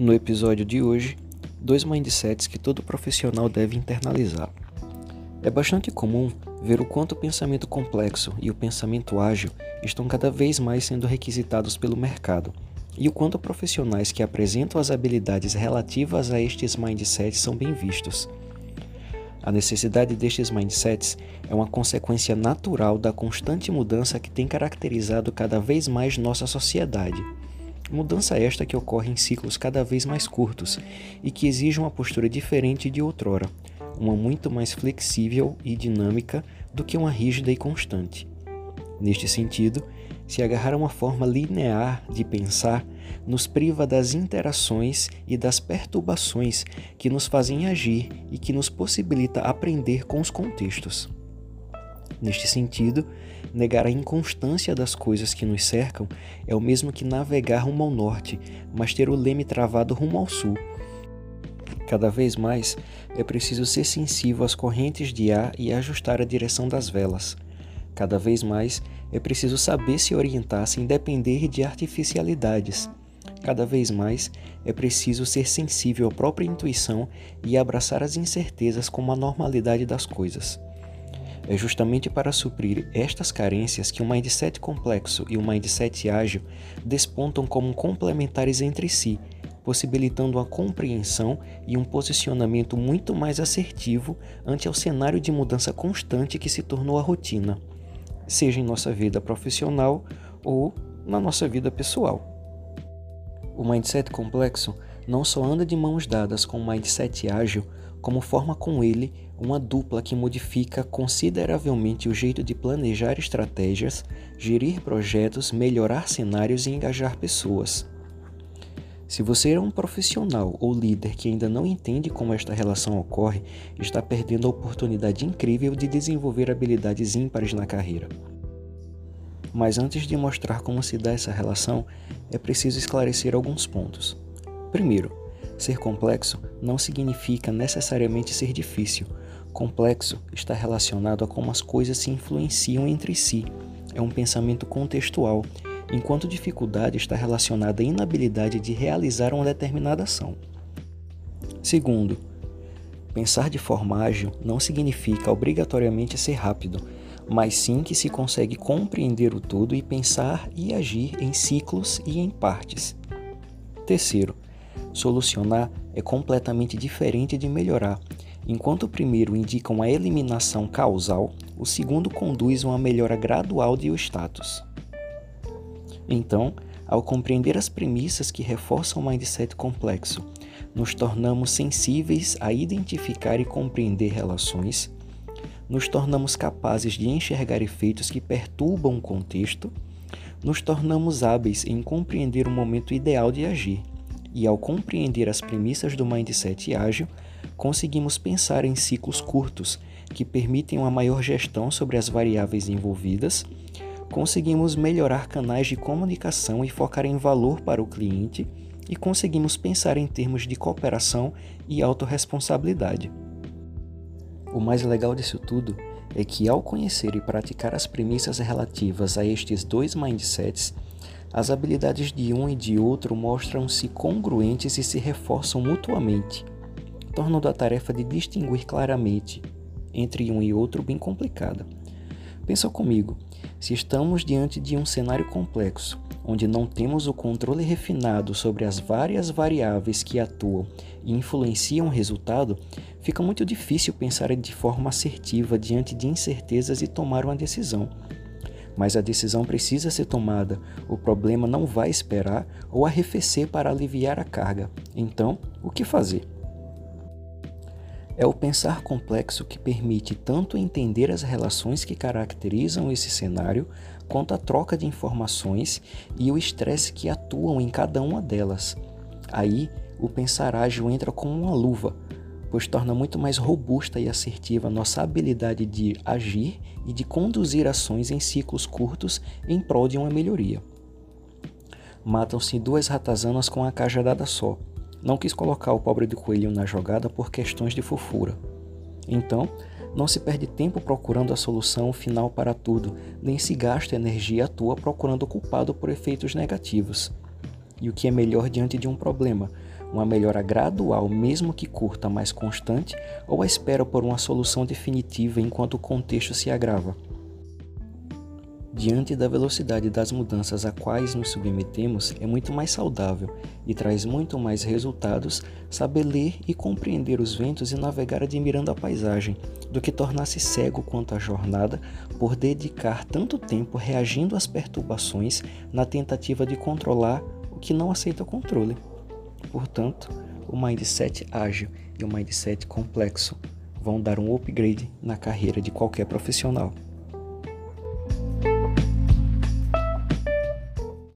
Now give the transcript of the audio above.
No episódio de hoje, dois mindsets que todo profissional deve internalizar. É bastante comum ver o quanto o pensamento complexo e o pensamento ágil estão cada vez mais sendo requisitados pelo mercado, e o quanto profissionais que apresentam as habilidades relativas a estes mindsets são bem vistos. A necessidade destes mindsets é uma consequência natural da constante mudança que tem caracterizado cada vez mais nossa sociedade. Mudança esta que ocorre em ciclos cada vez mais curtos e que exige uma postura diferente de outrora, uma muito mais flexível e dinâmica do que uma rígida e constante. Neste sentido, se agarrar a uma forma linear de pensar nos priva das interações e das perturbações que nos fazem agir e que nos possibilita aprender com os contextos. Neste sentido, negar a inconstância das coisas que nos cercam é o mesmo que navegar rumo ao norte, mas ter o leme travado rumo ao sul. Cada vez mais é preciso ser sensível às correntes de ar e ajustar a direção das velas. Cada vez mais é preciso saber se orientar sem depender de artificialidades. Cada vez mais é preciso ser sensível à própria intuição e abraçar as incertezas como a normalidade das coisas. É justamente para suprir estas carências que o mindset complexo e o mindset ágil despontam como complementares entre si, possibilitando a compreensão e um posicionamento muito mais assertivo ante o cenário de mudança constante que se tornou a rotina seja em nossa vida profissional ou na nossa vida pessoal. O mindset complexo não só anda de mãos dadas com o mindset ágil, como forma com ele uma dupla que modifica consideravelmente o jeito de planejar estratégias, gerir projetos, melhorar cenários e engajar pessoas. Se você é um profissional ou líder que ainda não entende como esta relação ocorre, está perdendo a oportunidade incrível de desenvolver habilidades ímpares na carreira. Mas antes de mostrar como se dá essa relação, é preciso esclarecer alguns pontos. Primeiro, ser complexo não significa necessariamente ser difícil. Complexo está relacionado a como as coisas se influenciam entre si. É um pensamento contextual enquanto dificuldade está relacionada à inabilidade de realizar uma determinada ação. Segundo, pensar de forma ágil não significa obrigatoriamente ser rápido, mas sim que se consegue compreender o todo e pensar e agir em ciclos e em partes. Terceiro, solucionar é completamente diferente de melhorar. Enquanto o primeiro indica uma eliminação causal, o segundo conduz a uma melhora gradual de o status. Então, ao compreender as premissas que reforçam o mindset complexo, nos tornamos sensíveis a identificar e compreender relações, nos tornamos capazes de enxergar efeitos que perturbam o contexto, nos tornamos hábeis em compreender o momento ideal de agir, e ao compreender as premissas do mindset ágil, conseguimos pensar em ciclos curtos que permitem uma maior gestão sobre as variáveis envolvidas conseguimos melhorar canais de comunicação e focar em valor para o cliente e conseguimos pensar em termos de cooperação e autorresponsabilidade. O mais legal disso tudo é que, ao conhecer e praticar as premissas relativas a estes dois mindsets, as habilidades de um e de outro mostram-se congruentes e se reforçam mutuamente, tornando a tarefa de distinguir claramente entre um e outro bem complicada. Pensa comigo, se estamos diante de um cenário complexo, onde não temos o controle refinado sobre as várias variáveis que atuam e influenciam o resultado, fica muito difícil pensar de forma assertiva diante de incertezas e tomar uma decisão. Mas a decisão precisa ser tomada, o problema não vai esperar ou arrefecer para aliviar a carga. Então, o que fazer? É o pensar complexo que permite tanto entender as relações que caracterizam esse cenário, quanto a troca de informações e o estresse que atuam em cada uma delas. Aí, o pensar ágil entra como uma luva, pois torna muito mais robusta e assertiva nossa habilidade de agir e de conduzir ações em ciclos curtos em prol de uma melhoria. Matam-se duas ratazanas com a cajadada só não quis colocar o pobre do coelho na jogada por questões de fofura. Então, não se perde tempo procurando a solução final para tudo, nem se gasta energia à toa procurando o culpado por efeitos negativos. E o que é melhor diante de um problema? Uma melhora gradual, mesmo que curta, mas constante, ou a espera por uma solução definitiva enquanto o contexto se agrava? Diante da velocidade das mudanças a quais nos submetemos, é muito mais saudável e traz muito mais resultados saber ler e compreender os ventos e navegar admirando a paisagem, do que tornar-se cego quanto à jornada por dedicar tanto tempo reagindo às perturbações na tentativa de controlar o que não aceita controle. Portanto, o mindset ágil e o mindset complexo vão dar um upgrade na carreira de qualquer profissional.